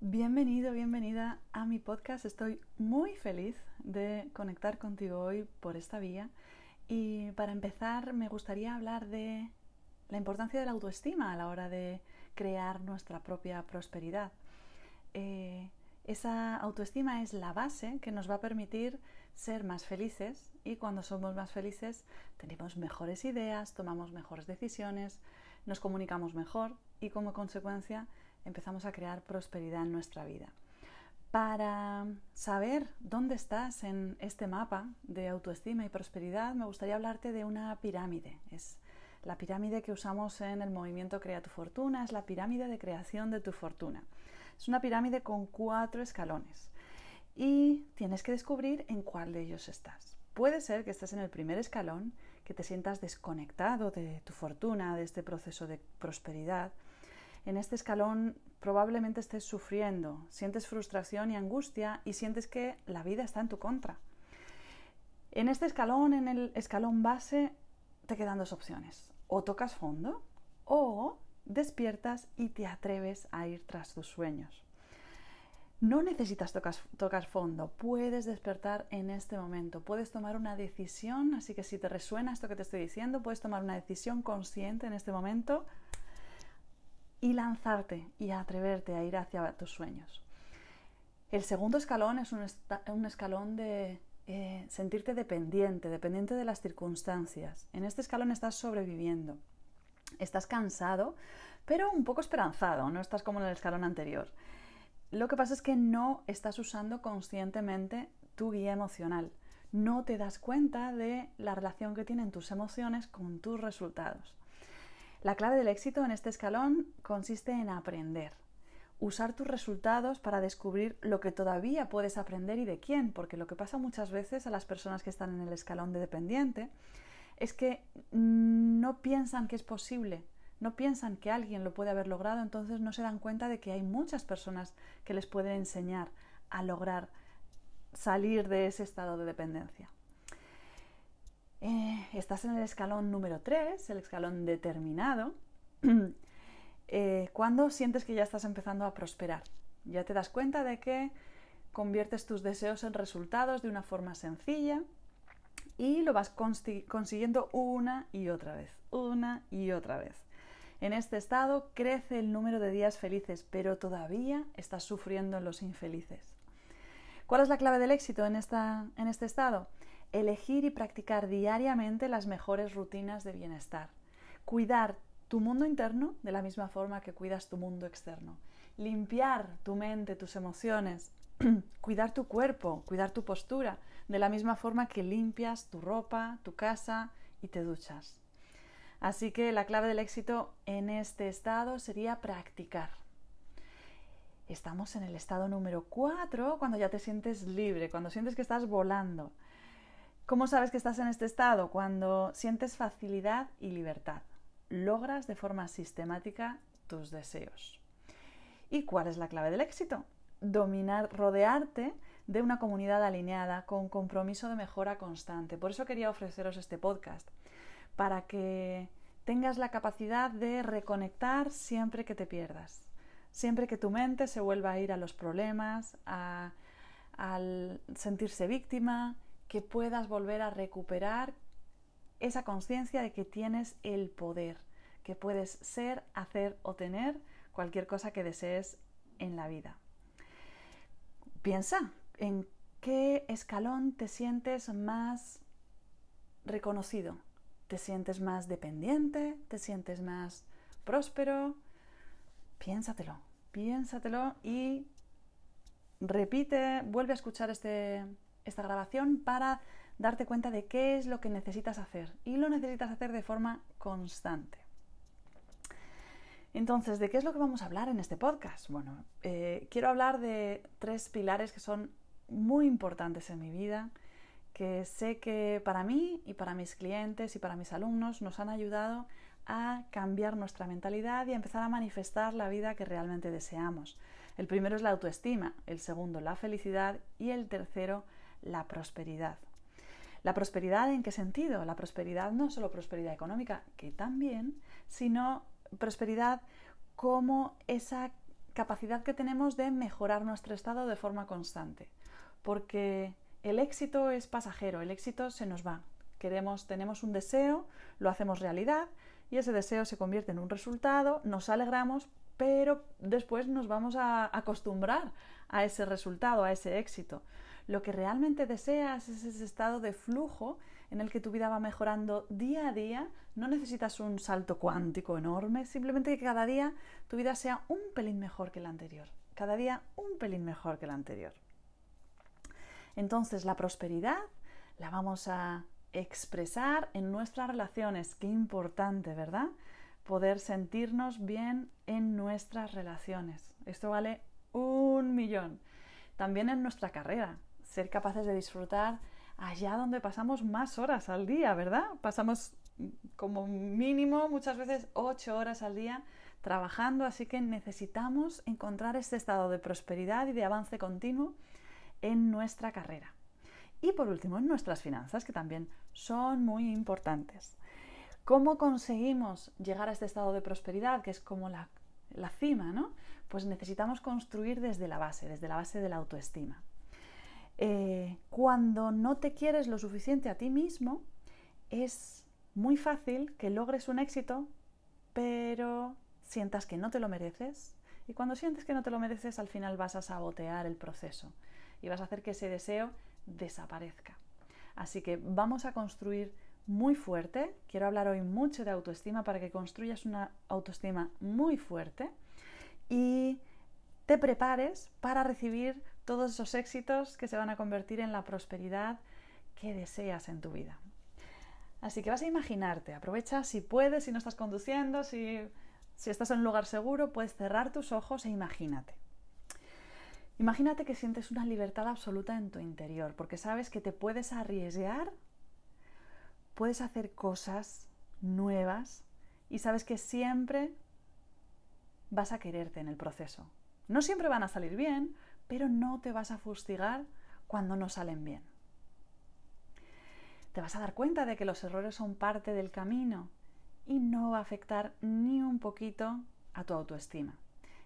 Bienvenido, bienvenida a mi podcast. Estoy muy feliz de conectar contigo hoy por esta vía. Y para empezar, me gustaría hablar de la importancia de la autoestima a la hora de crear nuestra propia prosperidad. Eh, esa autoestima es la base que nos va a permitir ser más felices y cuando somos más felices tenemos mejores ideas, tomamos mejores decisiones, nos comunicamos mejor y como consecuencia empezamos a crear prosperidad en nuestra vida. Para saber dónde estás en este mapa de autoestima y prosperidad, me gustaría hablarte de una pirámide. Es la pirámide que usamos en el movimiento Crea tu Fortuna, es la pirámide de creación de tu fortuna. Es una pirámide con cuatro escalones y tienes que descubrir en cuál de ellos estás. Puede ser que estés en el primer escalón, que te sientas desconectado de tu fortuna, de este proceso de prosperidad, en este escalón probablemente estés sufriendo, sientes frustración y angustia y sientes que la vida está en tu contra. En este escalón, en el escalón base, te quedan dos opciones. O tocas fondo o despiertas y te atreves a ir tras tus sueños. No necesitas tocar, fondo, puedes despertar en este momento, puedes tomar una decisión, así que si te resuena esto que te estoy diciendo, puedes tomar una decisión consciente en este momento lanzarte y atreverte a ir hacia tus sueños. El segundo escalón es un, escalón de eh, sentirte dependiente, dependiente de las circunstancias. En este escalón estás sobreviviendo. Estás cansado, pero un poco esperanzado, no estás como en el escalón anterior. Lo que pasa es que no estás usando conscientemente tu guía emocional. No te das cuenta de la relación que tienen tus emociones con tus resultados. La clave del éxito en este escalón consiste en aprender, usar tus resultados para descubrir lo que todavía puedes aprender y de quién, porque lo que pasa muchas veces a las personas que están en el escalón de dependiente es que no piensan que es posible, no piensan que alguien lo puede haber logrado, entonces no se dan cuenta de que hay muchas personas que les pueden enseñar a lograr salir de ese estado de dependencia. Eh, estás en el escalón número 3, el escalón determinado, eh, cuando sientes que ya estás empezando a prosperar. Ya te das cuenta de que conviertes tus deseos en resultados de una forma sencilla y lo vas consiguiendo una y otra vez, una y otra vez. En este estado crece el número de días felices, pero todavía estás sufriendo en los infelices. ¿Cuál es la clave del éxito en, esta, en este estado? Elegir y practicar diariamente las mejores rutinas de bienestar, cuidar tu mundo interno de la misma forma que cuidas tu mundo externo, limpiar tu mente, tus emociones, cuidar tu cuerpo, cuidar tu postura, de la misma forma que limpias tu ropa, tu casa y te duchas. Así que la clave del éxito en este estado sería practicar. Estamos en el estado número 4 cuando ya te sientes libre, cuando sientes que estás volando. ¿Cómo sabes que estás en este estado? Cuando sientes facilidad y libertad. Logras de forma sistemática tus deseos. ¿Y cuál es la clave del éxito? Dominar, rodearte de una comunidad alineada con compromiso de mejora constante. Por eso quería ofreceros este podcast, para que tengas la capacidad de reconectar siempre que te pierdas, siempre que tu mente se vuelva a ir a los problemas, a, al sentirse víctima, que puedas volver a recuperar esa conciencia de que tienes el poder, que puedes ser, hacer o tener cualquier cosa que desees en la vida. Piensa en qué escalón te sientes más reconocido. ¿Te sientes más dependiente? ¿Te sientes más próspero? Piénsatelo, piénsatelo y repite, vuelve a escuchar este, esta grabación para darte cuenta de qué es lo que necesitas hacer y lo necesitas hacer de forma constante. Entonces, ¿de qué es lo que vamos a hablar en este podcast? Bueno, eh, quiero hablar de tres pilares que son muy importantes en mi vida, que sé que para mí y para mis clientes y para mis alumnos nos han ayudado a cambiar nuestra mentalidad y a empezar a manifestar la vida que realmente deseamos. El primero es la autoestima, el segundo la felicidad y el tercero la prosperidad. ¿La prosperidad en qué sentido? La prosperidad no solo prosperidad económica, que también, sino prosperidad como esa capacidad que tenemos de mejorar nuestro estado de forma constante. Porque el éxito es pasajero, el éxito se nos va. Queremos, tenemos un deseo, lo hacemos realidad y ese deseo se convierte en un resultado, nos alegramos, pero después nos vamos a acostumbrar a ese resultado, a ese éxito. Lo que realmente deseas es ese estado de flujo en el que tu vida va mejorando día a día. No necesitas un salto cuántico enorme, simplemente que cada día tu vida sea un pelín mejor que la anterior. Cada día un pelín mejor que la anterior. Entonces la prosperidad la vamos a expresar en nuestras relaciones. Qué importante, ¿verdad? Poder sentirnos bien en nuestras relaciones. Esto vale un millón. También en nuestra carrera. Ser capaces de disfrutar allá donde pasamos más horas al día, ¿verdad? Pasamos como mínimo muchas veces ocho horas al día trabajando, así que necesitamos encontrar este estado de prosperidad y de avance continuo en nuestra carrera. Y por último, en nuestras finanzas, que también son muy importantes. ¿Cómo conseguimos llegar a este estado de prosperidad, que es como la, cima, ¿no? Pues necesitamos construir desde la base, desde la base de la autoestima. Eh, cuando no te quieres lo suficiente a ti mismo, es muy fácil que logres un éxito, pero sientas que no te lo mereces. Y cuando sientes que no te lo mereces, al final vas a sabotear el proceso y vas a hacer que ese deseo desaparezca. Así que vamos a construir muy fuerte. Quiero hablar hoy mucho de autoestima para que construyas una autoestima muy fuerte y te prepares para recibir todos esos éxitos que se van a convertir en la prosperidad que deseas en tu vida. Así que vas a imaginarte, aprovecha si puedes, si no estás conduciendo, si, si estás en un lugar seguro, puedes cerrar tus ojos e imagínate. Imagínate que sientes una libertad absoluta en tu interior, porque sabes que te puedes arriesgar, puedes hacer cosas nuevas y sabes que siempre vas a quererte en el proceso. No siempre van a salir bien, pero no te vas a fustigar cuando no salen bien. Te vas a dar cuenta de que los errores son parte del camino y no va a afectar ni un poquito a tu autoestima.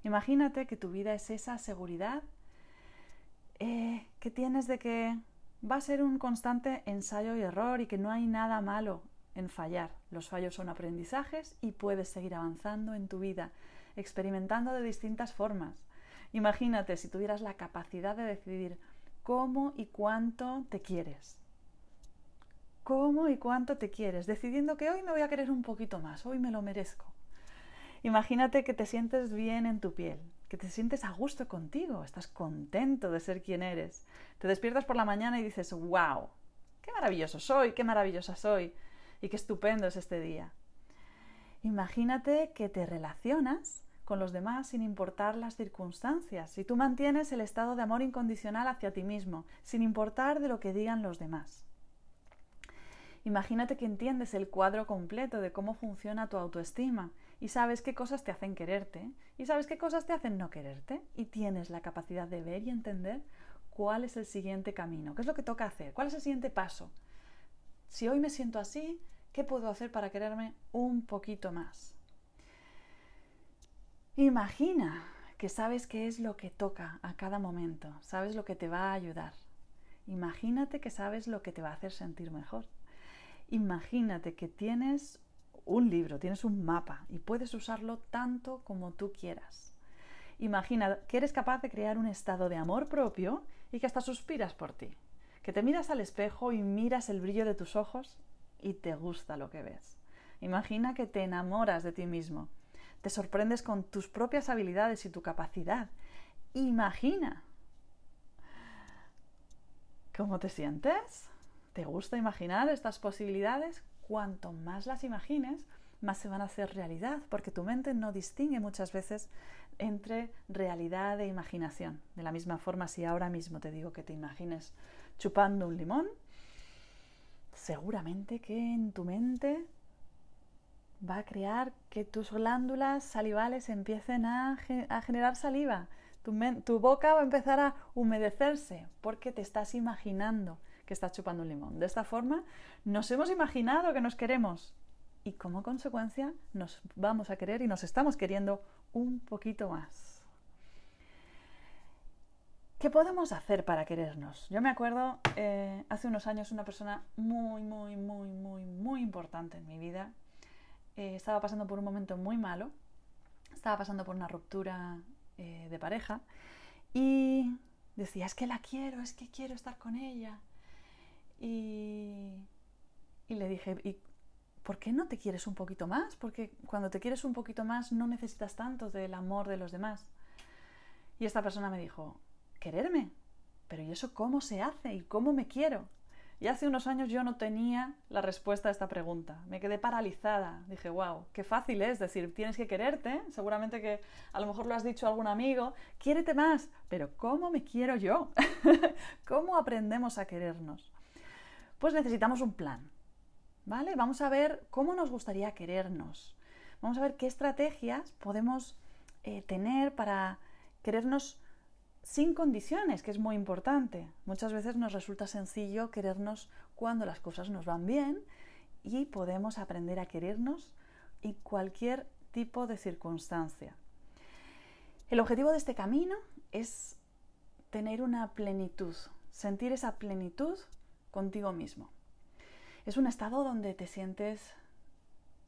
Imagínate que tu vida es esa seguridad eh, que tienes de que va a ser un constante ensayo y error y que no hay nada malo en fallar. Los fallos son aprendizajes y puedes seguir avanzando en tu vida, experimentando de distintas formas. Imagínate si tuvieras la capacidad de decidir cómo y cuánto te quieres. ¿Cómo y cuánto te quieres? Decidiendo que hoy me voy a querer un poquito más, hoy me lo merezco. Imagínate que te sientes bien en tu piel, que te sientes a gusto contigo, estás contento de ser quien eres. Te despiertas por la mañana y dices, wow, qué maravilloso soy, qué maravillosa soy y qué estupendo es este día. Imagínate que te relacionas con los demás sin importar las circunstancias, y tú mantienes el estado de amor incondicional hacia ti mismo, sin importar de lo que digan los demás. Imagínate que entiendes el cuadro completo de cómo funciona tu autoestima y sabes qué cosas te hacen quererte y sabes qué cosas te hacen no quererte y tienes la capacidad de ver y entender cuál es el siguiente camino, qué es lo que toca hacer, cuál es el siguiente paso. Si hoy me siento así, ¿qué puedo hacer para quererme un poquito más? Imagina que sabes qué es lo que toca a cada momento, sabes lo que te va a ayudar. Imagínate que sabes lo que te va a hacer sentir mejor. Imagínate que tienes un libro, tienes un mapa y puedes usarlo tanto como tú quieras. Imagina que eres capaz de crear un estado de amor propio y que hasta suspiras por ti. Que te miras al espejo y miras el brillo de tus ojos y te gusta lo que ves. Imagina que te enamoras de ti mismo te sorprendes con tus propias habilidades y tu capacidad. Imagina. ¿Cómo te sientes? ¿Te gusta imaginar estas posibilidades? Cuanto más las imagines, más se van a hacer realidad, porque tu mente no distingue muchas veces entre realidad e imaginación. De la misma forma, si ahora mismo te digo que te imagines chupando un limón, seguramente que en tu mente va a crear que tus glándulas salivales empiecen a, generar saliva. Tu, boca va a empezar a humedecerse porque te estás imaginando que estás chupando un limón. De esta forma nos hemos imaginado que nos queremos y como consecuencia nos vamos a querer y nos estamos queriendo un poquito más. ¿Qué podemos hacer para querernos? Yo me acuerdo eh, hace unos años una persona muy, muy, muy, muy, muy importante en mi vida. Eh, estaba pasando por un momento muy malo. Estaba pasando por una ruptura eh, de pareja. Y decía, es que la quiero, es que quiero estar con ella. Y, y le dije, ¿y por qué no te quieres un poquito más? Porque cuando te quieres un poquito más no necesitas tanto del amor de los demás. Y esta persona me dijo, quererme. Pero ¿y eso cómo se hace? ¿Y cómo me quiero? Y hace unos años yo no tenía la respuesta a esta pregunta. Me quedé paralizada. Dije, wow, qué fácil es decir, tienes que quererte. Seguramente que a lo mejor lo has dicho a algún amigo. Quiérete más. Pero ¿cómo me quiero yo? ¿Cómo aprendemos a querernos? Pues necesitamos un plan. ¿Vale? Vamos a ver cómo nos gustaría querernos. Vamos a ver qué estrategias podemos eh, tener para querernos sin condiciones, que es muy importante. Muchas veces nos resulta sencillo querernos cuando las cosas nos van bien y podemos aprender a querernos en cualquier tipo de circunstancia. El objetivo de este camino es tener una plenitud, sentir esa plenitud contigo mismo. Es un estado donde te sientes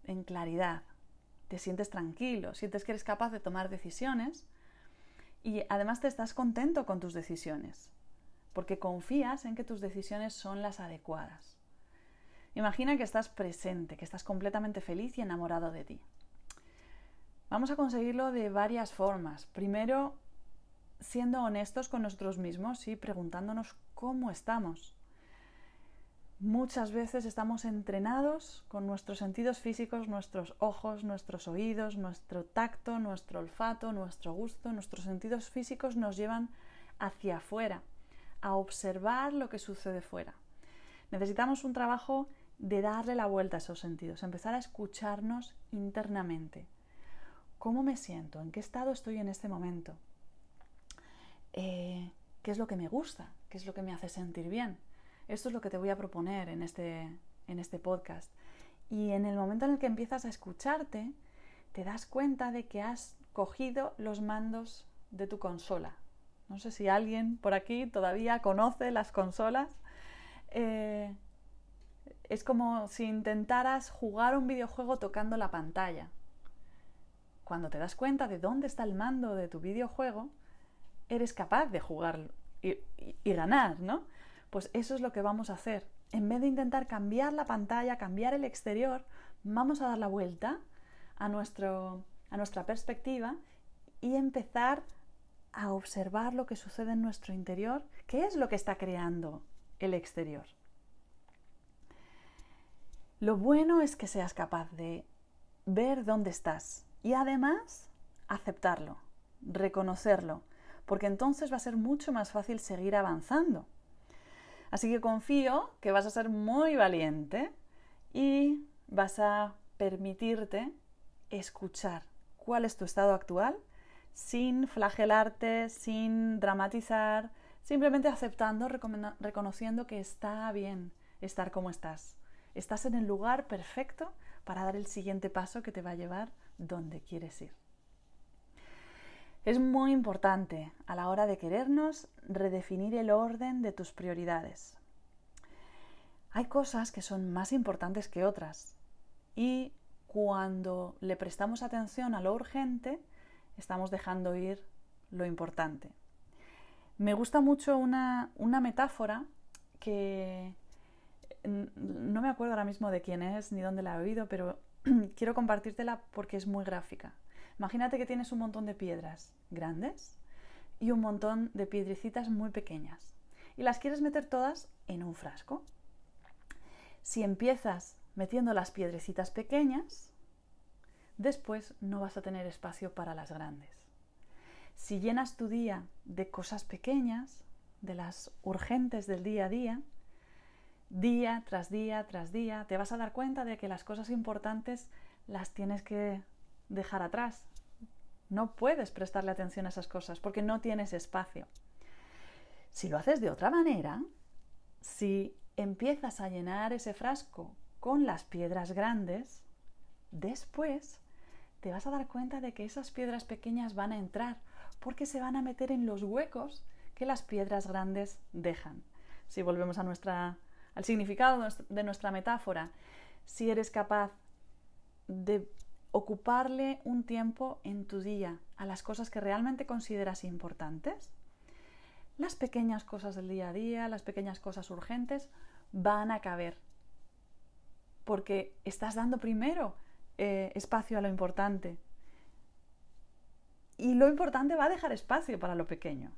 en claridad, te sientes tranquilo, sientes que eres capaz de tomar decisiones y además te estás contento con tus decisiones, porque confías en que tus decisiones son las adecuadas. Imagina que estás presente, que estás completamente feliz y enamorado de ti. Vamos a conseguirlo de varias formas. Primero, siendo honestos con nosotros mismos y preguntándonos cómo estamos. Muchas veces estamos entrenados con nuestros sentidos físicos, nuestros ojos, nuestros oídos, nuestro tacto, nuestro olfato, nuestro gusto, nuestros sentidos físicos nos llevan hacia afuera, a observar lo que sucede fuera. Necesitamos un trabajo de darle la vuelta a esos sentidos, empezar a escucharnos internamente. ¿Cómo me siento? ¿En qué estado estoy en este momento? Eh, ¿Qué es lo que me gusta? ¿Qué es lo que me hace sentir bien? Esto es lo que te voy a proponer en este, en este podcast. Y en el momento en el que empiezas a escucharte, te das cuenta de que has cogido los mandos de tu consola. No sé si alguien por aquí todavía conoce las consolas. Eh, es como si intentaras jugar un videojuego tocando la pantalla. Cuando te das cuenta de dónde está el mando de tu videojuego, eres capaz de jugar y, y ganar, ¿no? Pues eso es lo que vamos a hacer. En vez de intentar cambiar la pantalla, cambiar el exterior, vamos a dar la vuelta a, nuestro, a nuestra perspectiva y empezar a observar lo que sucede en nuestro interior, qué es lo que está creando el exterior. Lo bueno es que seas capaz de ver dónde estás y además aceptarlo, reconocerlo, porque entonces va a ser mucho más fácil seguir avanzando. Así que confío que vas a ser muy valiente y vas a permitirte escuchar cuál es tu estado actual sin flagelarte, sin dramatizar, simplemente aceptando, reconociendo que está bien estar como estás. Estás en el lugar perfecto para dar el siguiente paso que te va a llevar donde quieres ir. Es muy importante a la hora de querernos redefinir el orden de tus prioridades. Hay cosas que son más importantes que otras y cuando le prestamos atención a lo urgente, estamos dejando ir lo importante. Me gusta mucho una, metáfora que no me acuerdo ahora mismo de quién es ni dónde la he oído, pero quiero compartírtela porque es muy gráfica. Imagínate que tienes un montón de piedras grandes y un montón de piedrecitas muy pequeñas y las quieres meter todas en un frasco. Si empiezas metiendo las piedrecitas pequeñas, después no vas a tener espacio para las grandes. Si llenas tu día de cosas pequeñas, de las urgentes del día a día, día tras día tras día, te vas a dar cuenta de que las cosas importantes las tienes que dejar atrás. No puedes prestarle atención a esas cosas porque no tienes espacio. Si lo haces de otra manera, si empiezas a llenar ese frasco con las piedras grandes, después te vas a dar cuenta de que esas piedras pequeñas van a entrar porque se van a meter en los huecos que las piedras grandes dejan. Si volvemos a nuestra, al significado de nuestra metáfora, si eres capaz de ocuparle un tiempo en tu día a las cosas que realmente consideras importantes, las pequeñas cosas del día a día, las pequeñas cosas urgentes, van a caber. Porque estás dando primero eh, espacio a lo importante. Y lo importante va a dejar espacio para lo pequeño.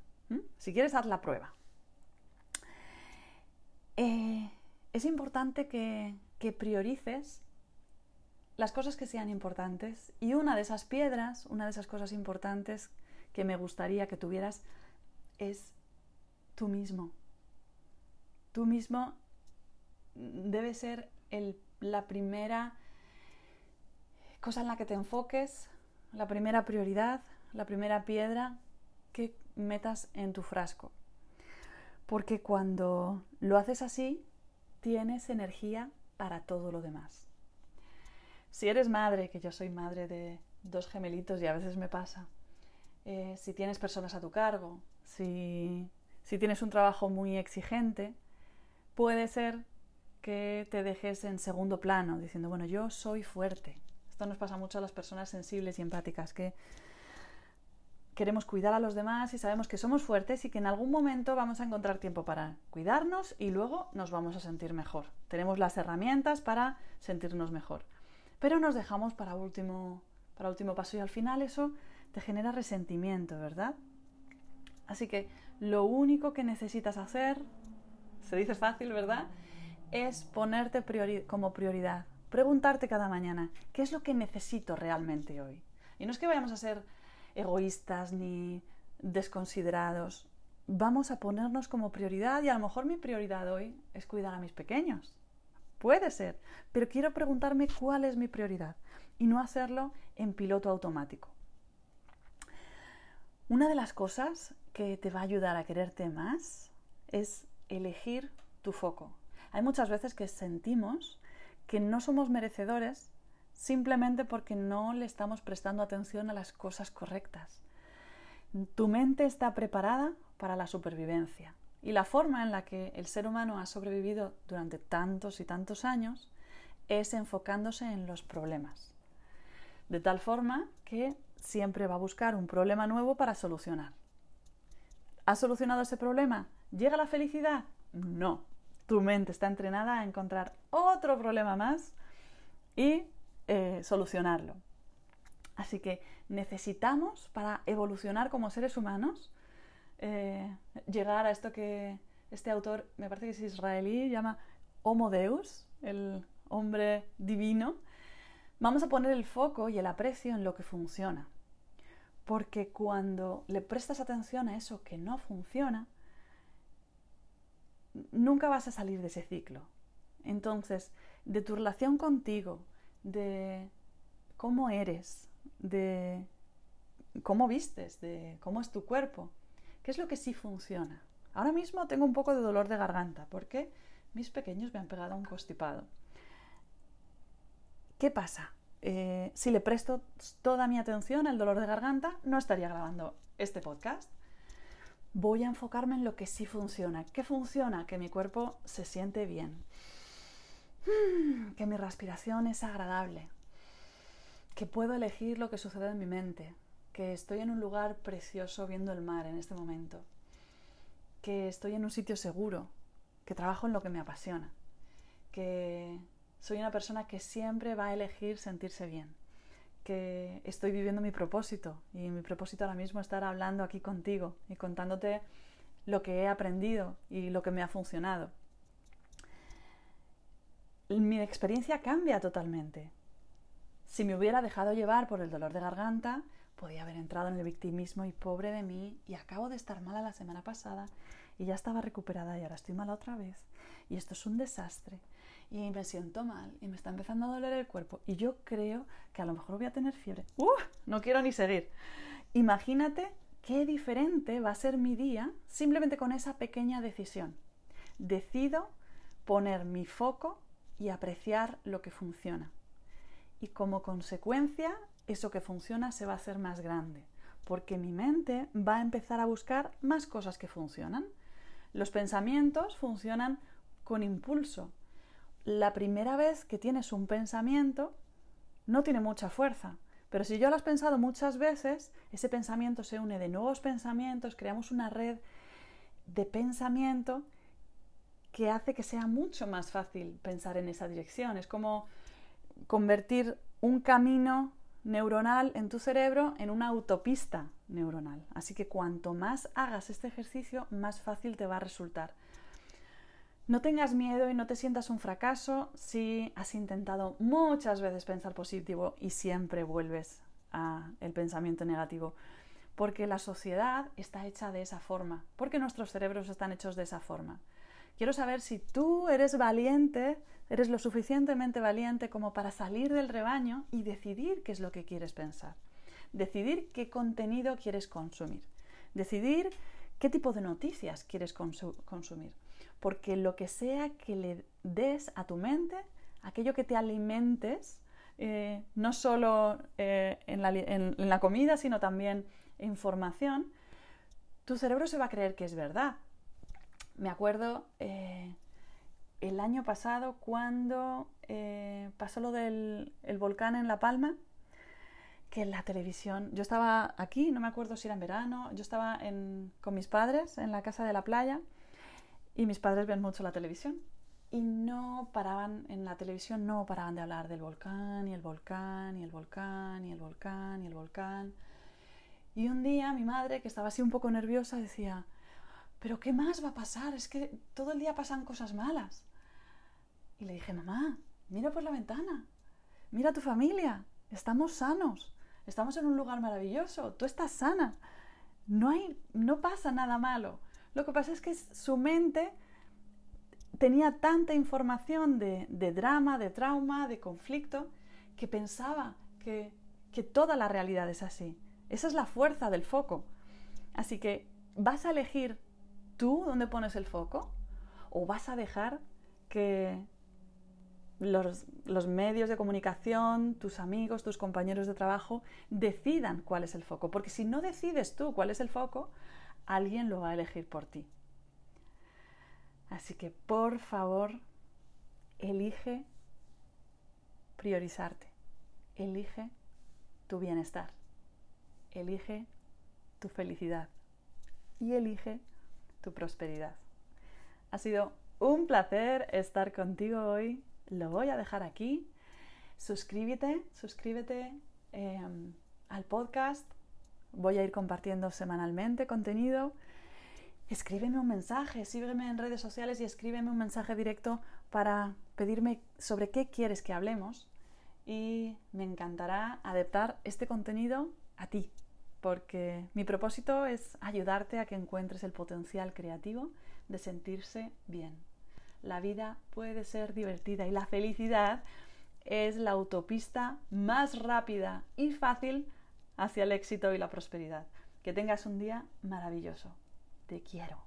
Si quieres, haz la prueba. Eh, es importante que, que priorices las cosas que sean importantes. Y una de esas piedras, una de esas cosas importantes que me gustaría que tuvieras es tú mismo. Tú mismo debe ser la primera cosa en la que te enfoques, la primera prioridad, la primera piedra que metas en tu frasco. Porque cuando lo haces así, tienes energía para todo lo demás. Si eres madre, que yo soy madre de dos gemelitos y a veces me pasa, eh, si tienes personas a tu cargo, si si tienes un trabajo muy exigente, puede ser que te dejes en segundo plano, diciendo, bueno, yo soy fuerte. Esto nos pasa mucho a las personas sensibles y empáticas, que queremos cuidar a los demás y sabemos que somos fuertes y que en algún momento vamos a encontrar tiempo para cuidarnos y luego nos vamos a sentir mejor. Tenemos las herramientas para sentirnos mejor. Pero nos dejamos para último, para último paso y al final eso te genera resentimiento, ¿verdad? Así que lo único que necesitas hacer, se dice fácil, ¿verdad? Es ponerte como prioridad. Preguntarte cada mañana, ¿qué es lo que necesito realmente hoy? Y no es que vayamos a ser egoístas ni desconsiderados. Vamos a ponernos como prioridad y a lo mejor mi prioridad hoy es cuidar a mis pequeños. Puede ser, pero quiero preguntarme cuál es mi prioridad y no hacerlo en piloto automático. Una de las cosas que te va a ayudar a quererte más es elegir tu foco. Hay muchas veces que sentimos que no somos merecedores simplemente porque no le estamos prestando atención a las cosas correctas. Tu mente está preparada para la supervivencia y la forma en la que el ser humano ha sobrevivido durante tantos y tantos años es enfocándose en los problemas. De tal forma que siempre va a buscar un problema nuevo para solucionar. ¿Has solucionado ese problema? ¿Llega la felicidad? No. Tu mente está entrenada a encontrar otro problema más y eh, solucionarlo. Así que necesitamos, para evolucionar como seres humanos, eh, llegar a esto que este autor, me parece que es israelí, llama Homo Deus, el hombre divino. Vamos a poner el foco y el aprecio en lo que funciona. Porque cuando le prestas atención a eso que no funciona, nunca vas a salir de ese ciclo. Entonces, de tu relación contigo, de cómo eres, de cómo vistes, de cómo es tu cuerpo, qué es lo que sí funciona. Ahora mismo tengo un poco de dolor de garganta porque mis pequeños me han pegado un constipado. ¿Qué pasa? Eh, si le presto toda mi atención al dolor de garganta, no estaría grabando este podcast. Voy a enfocarme en lo que sí funciona. ¿Qué funciona? Que mi cuerpo se siente bien. Que mi respiración es agradable. Que puedo elegir lo que sucede en mi mente. Que estoy en un lugar precioso viendo el mar en este momento. Que estoy en un sitio seguro. Que trabajo en lo que me apasiona. Que soy una persona que siempre va a elegir sentirse bien, que estoy viviendo mi propósito y mi propósito ahora mismo es estar hablando aquí contigo y contándote lo que he aprendido y lo que me ha funcionado. Mi experiencia cambia totalmente. Si me hubiera dejado llevar por el dolor de garganta, podía haber entrado en el victimismo y pobre de mí y acabo de estar mala la semana pasada y ya estaba recuperada y ahora estoy mala otra vez y esto es un desastre y me siento mal y me está empezando a doler el cuerpo y yo creo que a lo mejor voy a tener fiebre. ¡Uh! No quiero ni seguir. Imagínate qué diferente va a ser mi día simplemente con esa pequeña decisión. Decido poner mi foco y apreciar lo que funciona. Y como consecuencia, eso que funciona se va a hacer más grande, porque mi mente va a empezar a buscar más cosas que funcionan. Los pensamientos funcionan con impulso. La primera vez que tienes un pensamiento no tiene mucha fuerza, pero si yo lo has pensado muchas veces, ese pensamiento se une de nuevos pensamientos, creamos una red de pensamiento que hace que sea mucho más fácil pensar en esa dirección. Es como convertir un camino neuronal en tu cerebro en una autopista neuronal. Así que cuanto más hagas este ejercicio, más fácil te va a resultar. No tengas miedo y no te sientas un fracaso si has intentado muchas veces pensar positivo y siempre vuelves al pensamiento negativo. Porque la sociedad está hecha de esa forma, porque nuestros cerebros están hechos de esa forma. Quiero saber si tú eres valiente, eres lo suficientemente valiente como para salir del rebaño y decidir qué es lo que quieres pensar. Decidir qué contenido quieres consumir. Decidir qué tipo de noticias quieres consumir. Porque lo que sea que le des a tu mente, aquello que te alimentes, eh, no solo eh, en, la, en la comida, sino también información, tu cerebro se va a creer que es verdad me acuerdo eh, el año pasado cuando eh, pasó lo del volcán en La Palma, que la televisión, yo estaba aquí, no me acuerdo si era en verano, yo estaba con mis padres en la casa de la playa y mis padres ven mucho la televisión y no paraban en la televisión, no paraban de hablar del volcán y el volcán y el volcán y el volcán y el volcán. Y un día mi madre, que estaba así un poco nerviosa, decía, pero ¿qué más va a pasar? Es que todo el día pasan cosas malas. Y le dije, mamá, mira por la ventana, mira a tu familia, estamos sanos, estamos en un lugar maravilloso, tú estás sana, no, hay, no pasa nada malo. Lo que pasa es que su mente tenía tanta información de, de drama, de trauma, de conflicto, que pensaba que, que toda la realidad es así. Esa es la fuerza del foco. Así que vas a elegir tú dónde pones el foco? ¿O vas a dejar que los, los, medios de comunicación, tus amigos, tus compañeros de trabajo decidan cuál es el foco? Porque si no decides tú cuál es el foco, alguien lo va a elegir por ti. Así que por favor, elige priorizarte. Elige tu bienestar. Elige tu felicidad. Y elige prosperidad. Ha sido un placer estar contigo hoy. Lo voy a dejar aquí. Suscríbete, suscríbete em, al podcast. Voy a ir compartiendo semanalmente contenido. Escríbeme un mensaje, sígueme en redes sociales y escríbeme un mensaje directo para pedirme sobre qué quieres que hablemos. Y me encantará adaptar este contenido a ti, porque mi propósito es ayudarte a que encuentres el potencial creativo de sentirse bien. La vida puede ser divertida y la felicidad es la autopista más rápida y fácil hacia el éxito y la prosperidad. Que tengas un día maravilloso. Te quiero.